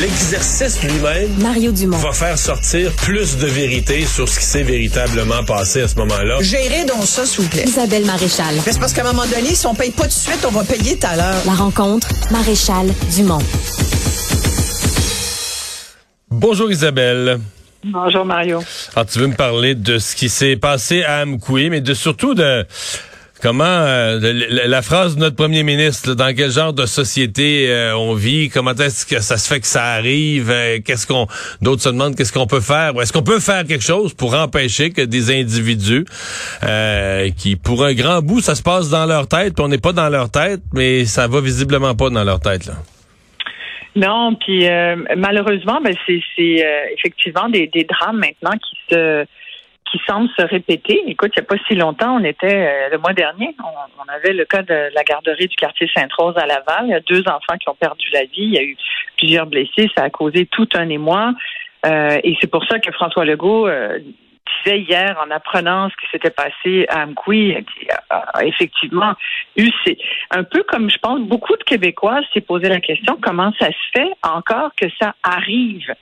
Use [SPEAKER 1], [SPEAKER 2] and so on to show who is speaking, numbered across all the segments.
[SPEAKER 1] L'exercice lui-même
[SPEAKER 2] Mario Dumont.
[SPEAKER 1] va faire sortir plus de vérité sur ce qui s'est véritablement passé à ce moment-là.
[SPEAKER 3] Gérez donc ça, s'il vous plaît.
[SPEAKER 2] Isabelle Maréchal.
[SPEAKER 3] C'est parce qu'à un moment donné, si on paye pas tout de suite, on va payer tout à l'heure.
[SPEAKER 2] La rencontre, Maréchal Dumont.
[SPEAKER 1] Bonjour Isabelle.
[SPEAKER 4] Bonjour Mario.
[SPEAKER 1] Alors, tu veux me parler de ce qui s'est passé à Amkoui, mais de surtout de comment euh, la, la phrase de notre premier ministre, là, dans quel genre de société euh, on vit, comment est-ce que ça se fait que ça arrive, euh, qu'est-ce qu'on d'autres se demandent qu'est-ce qu'on peut faire, est-ce qu'on peut faire quelque chose pour empêcher que des individus euh, qui pour un grand bout ça se passe dans leur tête, puis on n'est pas dans leur tête, mais ça va visiblement pas dans leur tête là?
[SPEAKER 4] Non, puis euh, malheureusement, ben c'est effectivement des, des drames maintenant qui se qui semblent se répéter. Écoute, il n'y a pas si longtemps, on était euh, le mois dernier, on, avait le cas de la garderie du quartier Sainte-Rose à Laval. Il y a deux enfants qui ont perdu la vie. Il y a eu plusieurs blessés. Ça a causé tout un émoi. Euh, et c'est pour ça que François Legault euh, disait hier, en apprenant ce qui s'était passé à Amkoui, qui a effectivement eu, c'est un peu comme je pense beaucoup de Québécois s'est posé la question comment ça se fait encore que ça arrive?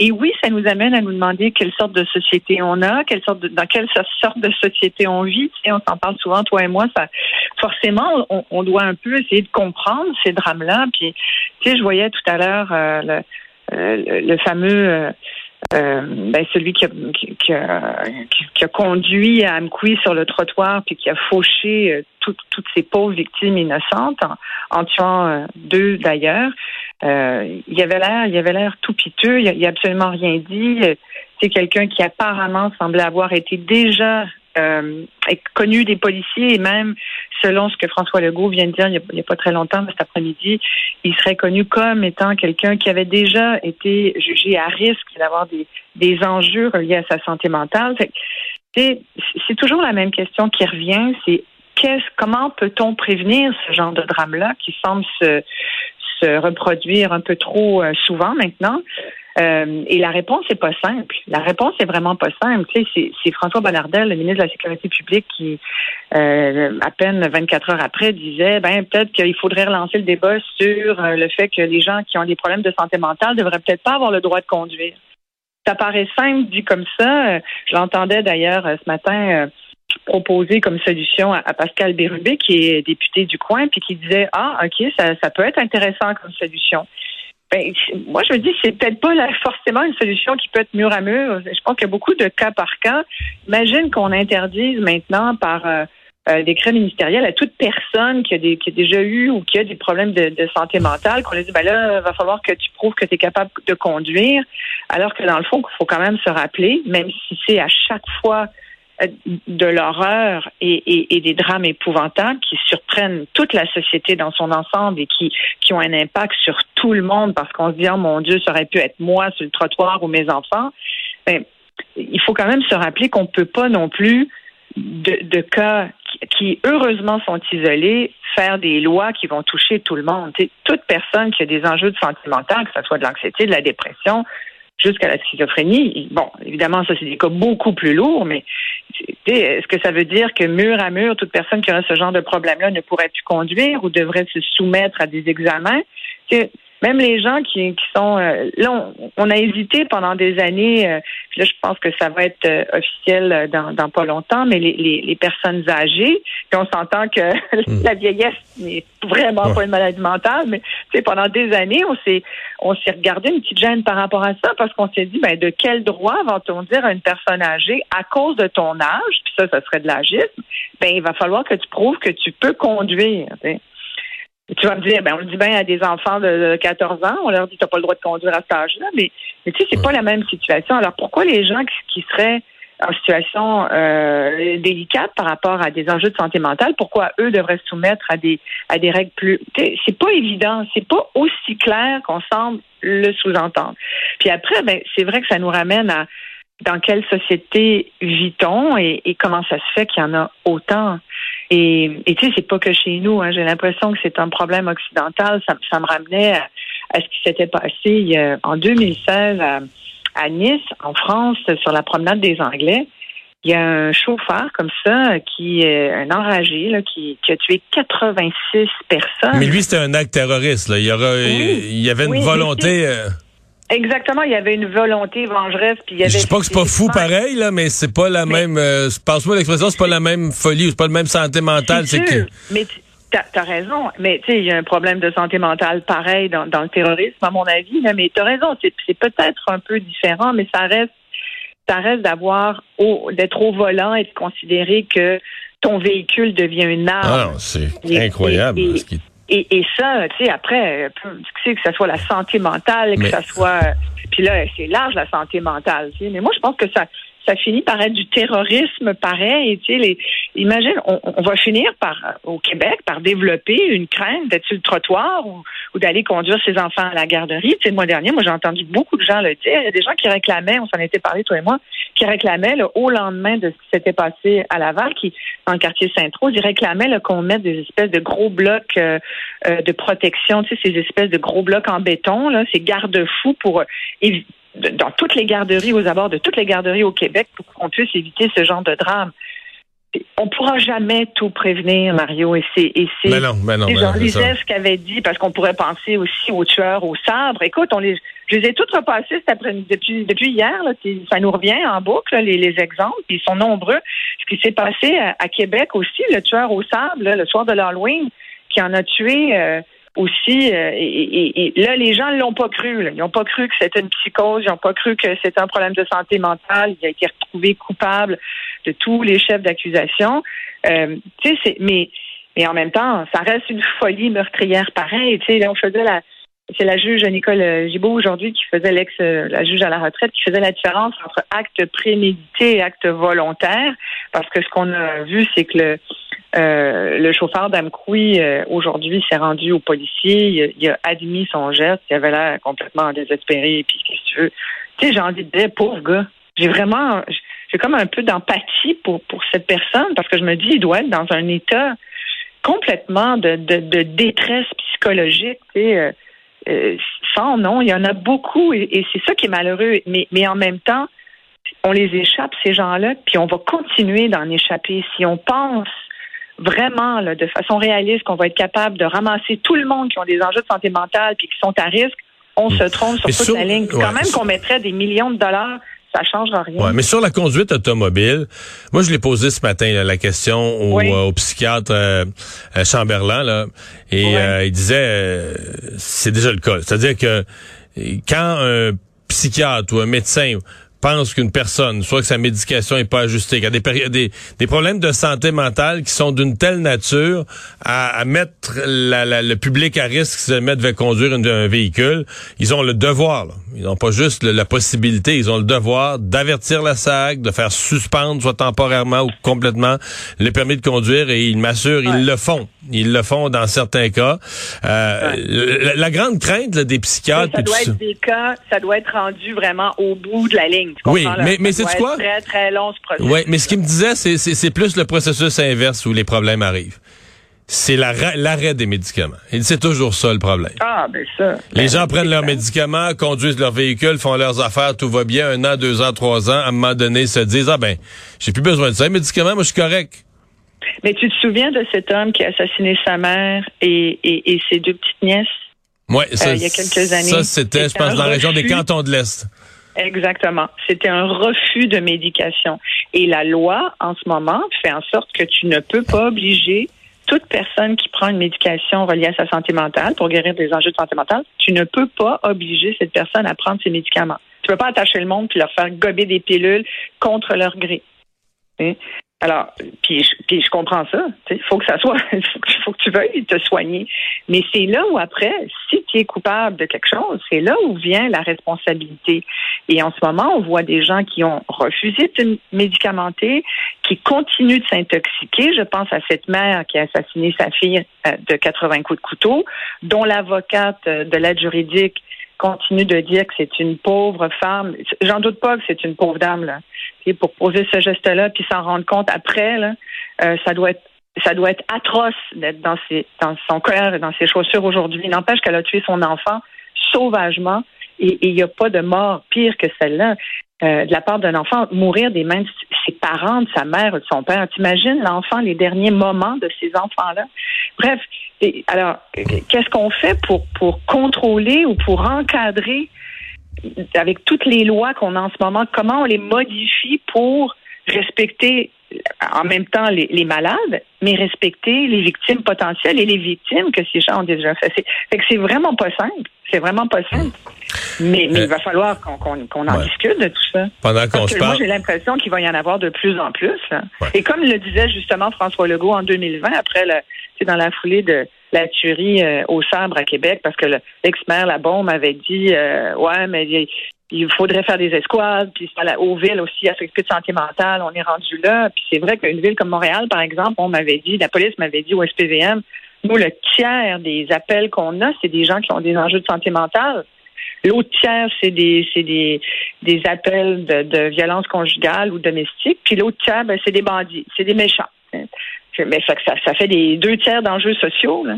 [SPEAKER 4] Et oui, ça nous amène à nous demander quelle sorte de société on a, quelle sorte de, dans quelle sorte de société on vit. Tu on s'en parle souvent, toi et moi. Ça, forcément, on, on doit un peu essayer de comprendre ces drames-là. Puis, tu sais, je voyais tout à l'heure euh, le, euh, le, fameux euh, euh, ben celui qui a, qui, a, qui a conduit à Amkoui sur le trottoir puis qui a fauché euh, toutes ces pauvres victimes innocentes en, en tuant deux d'ailleurs. Euh, il avait l'air, il avait l'air tout piteux. Il, a, il a absolument rien dit. C'est quelqu'un qui apparemment semblait avoir été déjà euh, connu des policiers et même selon ce que François Legault vient de dire il n'y a, pas très longtemps, cet après-midi, il serait connu comme étant quelqu'un qui avait déjà été jugé à risque d'avoir des, des enjeux reliés à sa santé mentale. C'est toujours la même question qui revient, c'est comment peut-on prévenir ce genre de drame-là qui semble se, se reproduire un peu trop euh, souvent maintenant? Euh, et la réponse n'est pas simple. La réponse est vraiment pas simple. Tu sais, c'est François Bonnardel, le ministre de la Sécurité publique, qui, euh, à peine 24 heures après, disait, ben peut-être qu'il faudrait relancer le débat sur le fait que les gens qui ont des problèmes de santé mentale devraient peut-être pas avoir le droit de conduire. Ça paraît simple dit comme ça. Je l'entendais d'ailleurs ce matin proposer comme solution à, Pascal Bérubé, qui est député du coin, puis qui disait, ah, OK, ça, peut être intéressant comme solution. Ben, moi, je me dis, c'est peut-être pas forcément une solution qui peut être mur à mur. Je pense qu'il y a beaucoup de cas par cas. Imagine qu'on interdise maintenant par euh, euh, décret ministériel à toute personne qui a, déjà eu ou qui a des problèmes de, santé mentale, qu'on lui dit, ben là, va falloir que tu prouves que tu es capable de conduire. Alors que dans le fond, il faut quand même se rappeler, même si c'est à chaque fois de l'horreur et, des drames épouvantables qui surprennent toute la société dans son ensemble et qui, qui ont un impact sur tout le monde parce qu'on se dit, oh mon Dieu, ça aurait pu être moi sur le trottoir ou mes enfants. Ben, il faut quand même se rappeler qu'on ne peut pas non plus, de, cas qui, heureusement sont isolés, faire des lois qui vont toucher tout le monde. Toute personne qui a des enjeux de santé mentale, que ce soit de l'anxiété, de la dépression, jusqu'à la schizophrénie. Bon, évidemment, ça, c'est des cas beaucoup plus lourds, mais est-ce que ça veut dire que mur à mur, toute personne qui aurait ce genre de problème-là ne pourrait plus conduire ou devrait se soumettre à des examens? Même les gens qui, qui sont euh, là, on, on, a hésité pendant des années. Euh, puis là, je pense que ça va être euh, officiel dans, dans, pas longtemps. Mais les, les, les personnes âgées, puis on s'entend que mmh. la vieillesse n'est vraiment ouais. pas une maladie mentale, mais tu sais, pendant des années, on s'est on s'est regardé une petite gêne par rapport à ça parce qu'on s'est dit, ben de quel droit va-t-on dire à une personne âgée à cause de ton âge, puis ça, ça serait de l'agisme, ben il va falloir que tu prouves que tu peux conduire. T'sais. Tu vas me dire, ben, on le dit bien à des enfants de 14 ans, on leur dit, tu n'as pas le droit de conduire à cet âge-là, mais, mais tu sais, c'est pas la même situation. Alors, pourquoi les gens qui, qui seraient en situation euh, délicate par rapport à des enjeux de santé mentale, pourquoi eux devraient se soumettre à des à des règles plus c'est pas évident, c'est pas aussi clair qu'on semble le sous-entendre. Puis après ben c'est vrai que ça nous ramène à dans quelle société vit-on et, et, comment ça se fait qu'il y en a autant? Et, et tu sais, c'est pas que chez nous. Hein, J'ai l'impression que c'est un problème occidental. Ça, ça me ramenait à, à ce qui s'était passé euh, en 2016 à, à, Nice, en France, sur la promenade des Anglais. Il y a un chauffeur comme ça qui est un enragé là, qui, qui, a tué 86 personnes.
[SPEAKER 1] Mais lui, c'était un acte terroriste. Là. Il y, aura, oui, il y avait une
[SPEAKER 4] oui,
[SPEAKER 1] volonté.
[SPEAKER 4] Exactement, il y avait une volonté vengeresse. Puis il y avait
[SPEAKER 1] je dis pas que c'est pas fou pareil, là, mais c'est pas la même. Euh, Passe-moi l'expression, c'est pas la même folie, c'est pas le même santé mentale.
[SPEAKER 4] C'est que. Mais T'as as raison, mais tu sais, il y a un problème de santé mentale pareil dans, dans le terrorisme, à mon avis. Là, mais t'as raison, c'est peut-être un peu différent, mais ça reste, ça reste d'avoir, d'être au volant et de considérer que ton véhicule devient une arme.
[SPEAKER 1] Ah, c'est incroyable.
[SPEAKER 4] Et, et, ça, tu sais, après, tu sais, que ce soit la santé mentale, que ça soit, puis là, c'est large la santé mentale. Tu sais, mais moi, je pense que ça, ça finit par être du terrorisme pareil. Tu sais, imagine, on, va finir par, au Québec, par développer une crainte d'être sur le trottoir ou, d'aller conduire ses enfants à la garderie. Tu sais, le mois dernier, moi, j'ai entendu beaucoup de gens le dire. Il y a des gens qui réclamaient, on s'en était parlé, toi et moi, qui réclamaient le au lendemain de ce qui s'était passé à Laval, qui dans le quartier Saint-Rose, ils réclamaient qu'on mette des espèces de gros blocs euh, euh, de protection, tu sais, ces espèces de gros blocs en béton, là, ces garde-fous pour dans toutes les garderies, aux abords de toutes les garderies au Québec pour qu'on puisse éviter ce genre de drame. On ne pourra jamais tout prévenir, Mario, et c'est et c'est
[SPEAKER 1] mais non, mais non,
[SPEAKER 4] Jean ce qu'avait dit parce qu'on pourrait penser aussi aux tueurs au sabre. Écoute, on les je les ai toutes repassées cet depuis depuis hier. Là, ça nous revient en boucle les, les exemples, ils sont nombreux. Ce qui s'est passé à, Québec aussi, le tueur au sabre le soir de l'Halloween, qui en a tué. Euh, aussi. Euh, et, là, les gens l'ont pas cru. Ils n'ont pas cru que c'était une psychose. Ils n'ont pas cru que c'était un problème de santé mentale. Il a été retrouvé coupable de tous les chefs d'accusation. Euh, mais mais en même temps, ça reste une folie meurtrière sais, là, on faisait la c'est la juge Nicole Gibault aujourd'hui qui faisait l'ex, la juge à la retraite, qui faisait la différence entre acte prémédité et acte volontaire, parce que ce qu'on a vu, c'est que le, euh, le chauffeur d'Amkoui, euh, aujourd'hui, s'est rendu au policier. Il, a admis son geste. Il avait l'air complètement désespéré. Puis, qu'est-ce que tu veux? Tu sais, j'ai envie de dire, pauvre gars. J'ai vraiment, j'ai comme un peu d'empathie pour, pour cette personne parce que je me dis, il doit être dans un état complètement de, de, détresse psychologique. Tu sais, euh, sans nom, il y en a beaucoup et, et c'est ça qui est malheureux. Mais, mais en même temps, on les échappe, ces gens-là, puis on va continuer d'en échapper. Si on pense vraiment là, de façon réaliste qu'on va être capable de ramasser tout le monde qui ont des enjeux de santé mentale puis qui sont à risque, on se trompe sur toute la ligne. quand même qu'on mettrait des millions de dollars ça changera rien.
[SPEAKER 1] Ouais, mais sur la conduite automobile, moi je l'ai posé ce matin la question au, euh, psychiatre euh, euh, Chamberlain là, et il disait c'est déjà le cas, c'est-à-dire que quand un psychiatre ou un médecin pense qu'une personne, soit que sa médication est pas ajustée, qu'il y a des, des, des problèmes de santé mentale qui sont d'une telle nature à, mettre le public à risque si jamais devait conduire un véhicule, ils ont le devoir. Ils n'ont pas juste la possibilité, ils ont le devoir d'avertir la SAC, de faire suspendre, soit temporairement ou complètement, le permis de conduire et ils m'assurent, ils le font. Ils le font dans certains cas. Euh, la, grande crainte des psychiatres...
[SPEAKER 4] Ça doit être des cas, ça doit être rendu vraiment au bout de la ligne
[SPEAKER 1] oui, mais, mais c'est quoi?
[SPEAKER 4] Très, très long, ce processus.
[SPEAKER 1] Oui, mais ce qu'il me disait, c'est plus le processus inverse où les problèmes arrivent. C'est l'arrêt des médicaments. C'est toujours ça le problème.
[SPEAKER 4] Ah, ben ça.
[SPEAKER 1] Les
[SPEAKER 4] ben,
[SPEAKER 1] gens prennent leurs médicaments, conduisent leur véhicule, font leurs affaires, tout va bien, un an, deux ans, trois ans, à un moment donné, se disent, ah ben, j'ai plus besoin de ça, les médicaments, moi je suis correct.
[SPEAKER 4] Mais tu te souviens de cet homme qui a assassiné sa mère et, et, ses deux petites nièces?
[SPEAKER 1] Oui, ça,
[SPEAKER 4] euh, il y a quelques années.
[SPEAKER 1] Ça, c'était, je pense, dans la région des cantons de l'Est.
[SPEAKER 4] Exactement. C'était un refus de médication. Et la loi, en ce moment, fait en sorte que tu ne peux pas obliger toute personne qui prend une médication reliée à sa santé mentale pour guérir des enjeux de santé mentale, tu ne peux pas obliger cette personne à prendre ses médicaments. Tu ne peux pas attacher le monde puis leur faire gober des pilules contre leur gré. Alors, puis je, puis je comprends ça. Il faut que ça soit, il faut, que tu veuilles te soigner. Mais c'est là où après, si tu es coupable de quelque chose, c'est là où vient la responsabilité. Et en ce moment, on voit des gens qui ont refusé de médicamenter, qui continuent de s'intoxiquer. Je pense à cette mère qui a assassiné sa fille euh, de 80 coups de couteau, dont l'avocate euh, de l'aide juridique continue de dire que c'est une pauvre femme. J'en doute pas que c'est une pauvre dame là. Et pour poser ce geste-là, puis s'en rendre compte après, là, euh, ça doit être ça doit être atroce d'être dans ses dans son cœur et dans ses chaussures aujourd'hui. N'empêche qu'elle a tué son enfant sauvagement et il n'y a pas de mort pire que celle-là. Euh, de la part d'un enfant, mourir des mains de ses parents, de sa mère, de son père. T'imagines l'enfant, les derniers moments de ces enfants-là? Bref, alors, qu'est-ce qu'on fait pour, pour contrôler ou pour encadrer avec toutes les lois qu'on a en ce moment, comment on les modifie pour respecter en même temps les, les, malades, mais respecter les victimes potentielles et les victimes que ces gens ont déjà fait? Fait que c'est vraiment pas simple. C'est vraiment pas simple. Mais, mais il va falloir qu'on qu'on en discute de tout ça.
[SPEAKER 1] Pendant qu'on se parle.
[SPEAKER 4] Moi, j'ai l'impression qu'il va y en avoir de plus en plus. Et comme le disait justement François Legault en 2020, après c'est dans la foulée de la tuerie euh, au sabre à Québec, parce que l'ex-maire Labombe avait dit euh, Ouais, mais il faudrait faire des escouades, puis aux villes aussi affectées de santé mentale, on est rendu là. Puis c'est vrai qu'une ville comme Montréal, par exemple, on m'avait dit, la police m'avait dit au SPVM, nous, le tiers des appels qu'on a, c'est des gens qui ont des enjeux de santé mentale. L'autre tiers, c'est des c'est des, des appels de, de violence conjugale ou domestique. Puis l'autre tiers, ben, c'est des bandits, c'est des méchants. Mais ça, ça fait des deux tiers d'enjeux sociaux. Là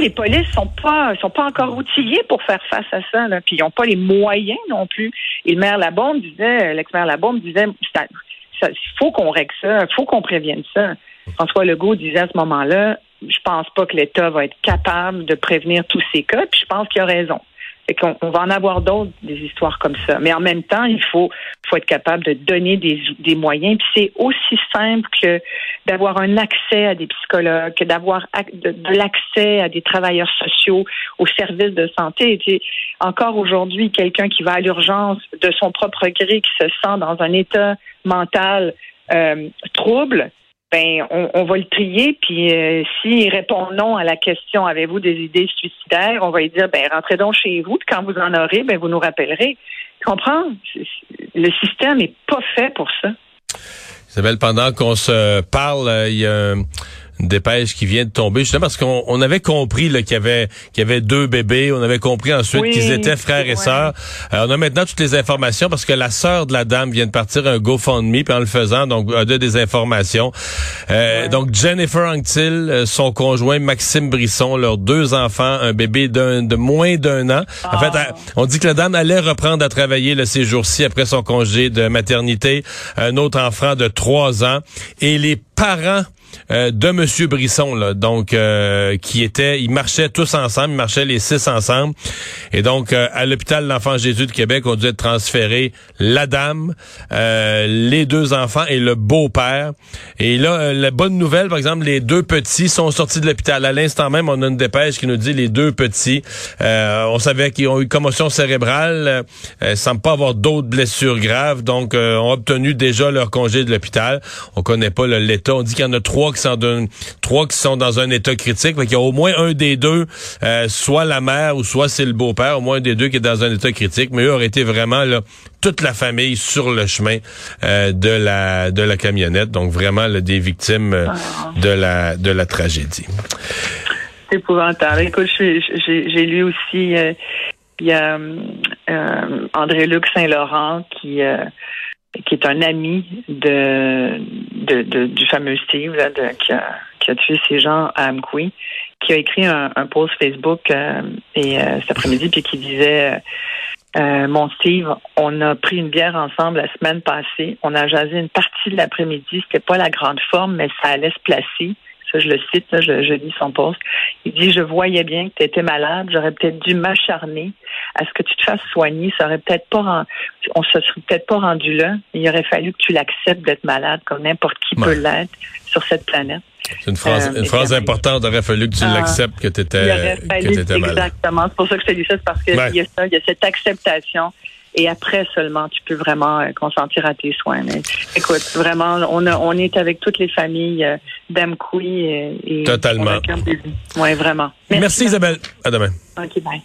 [SPEAKER 4] les polices sont pas sont pas encore outillés pour faire face à ça. Là. Puis ils n'ont pas les moyens non plus. Et le maire Labombe disait, l'ex-maire Labombe disait, il faut qu'on règle ça, il faut qu'on prévienne ça. François Legault disait à ce moment-là, je pense pas que l'État va être capable de prévenir tous ces cas, puis je pense qu'il a raison. Et qu'on on va en avoir d'autres, des histoires comme ça. Mais en même temps, il faut, faut être capable de donner des, des moyens. Puis c'est aussi simple que d'avoir un accès à des psychologues, que d'avoir de, l'accès à des travailleurs sociaux, aux services de santé. Tu encore aujourd'hui, quelqu'un qui va à l'urgence de son propre gré, qui se sent dans un état mental euh, trouble, ben on, va le trier, puis euh, s'il répond non à la question avez-vous des idées suicidaires, on va lui dire ben rentrez donc chez vous, quand vous en aurez, ben vous nous rappellerez. Tu comprends? Le système n'est pas fait pour ça.
[SPEAKER 1] Isabelle, pendant qu'on se parle, euh, il y a dépêche qui vient de tomber, justement parce qu'on on avait compris qu'il y avait qu'il y avait deux bébés, on avait compris ensuite qu'ils étaient frères et sœurs. Euh, on a maintenant toutes les informations parce que la sœur de la dame vient de partir un GoFundMe, puis en le faisant, donc a des informations. Euh, donc Jennifer Anctil, euh, son conjoint Maxime Brisson, leurs deux enfants, un bébé d'un de moins d'un an. En fait, ah. on dit que la dame allait reprendre à travailler le ces jours-ci après son congé de maternité, un autre enfant de trois ans, et les parents euh, de Monsieur Brisson, là, donc euh, qui était, ils marchaient tous ensemble, ils marchaient les six ensemble, et donc euh, à l'hôpital L'Enfant Jésus de Québec, on dû être transférés la dame, les deux enfants et le beau-père. Et là, la bonne nouvelle, par exemple, les deux petits sont sortis de l'hôpital. À l'instant même, on a une dépêche qui nous dit les deux petits, on savait qu'ils ont eu commotion cérébrale, euh, semblent pas avoir d'autres blessures graves, donc ont obtenu déjà leur congé de l'hôpital. On connaît pas l'état. On dit qu'il y en a trois trois qui sont dans, trois qui sont dans un état critique. Il y a au moins un des deux, euh, soit la mère ou soit c'est le beau-père, au moins un des deux qui est dans un état critique. Mais eux auraient été vraiment là, toute la famille sur le chemin euh, de la de la camionnette. Donc vraiment des victimes euh, ah. de la de la tragédie.
[SPEAKER 4] C'est épouvantable. Écoute, j'ai lu aussi. il y a André-Luc Saint-Laurent qui qui est un ami de, de, du fameux Steve là, qui, a, qui, a, tué ces gens à Amqui, qui a écrit un, un post Facebook euh, et euh, cet après-midi puis qui disait euh, mon Steve, on a pris une bière ensemble la semaine passée. On a jasé une partie de l'après-midi. C'était pas la grande forme, mais ça allait se placer ça je le cite, je, je lis son poste, il dit, je voyais bien que tu étais malade, j'aurais peut-être dû m'acharner à ce que tu te fasses soigner, ça aurait peut-être pas, on se serait peut-être pas rendu là, il aurait fallu que tu l'acceptes d'être malade comme n'importe qui peut l'être sur cette planète.
[SPEAKER 1] C'est une phrase, euh, une phrase importante. Il aurait fallu que tu ah. l'acceptes que tu étais, malade.
[SPEAKER 4] Exactement. C'est pour ça que je te dis ça. C'est parce qu'il y a ça, il y a cette acceptation et après seulement tu peux vraiment euh, consentir à tes soins. Mais écoute, vraiment, on, a, on est avec toutes les familles euh, d'Amkoui et,
[SPEAKER 1] Totalement.
[SPEAKER 4] Oui, vraiment.
[SPEAKER 1] Merci, Isabelle. À demain.
[SPEAKER 4] OK, bye.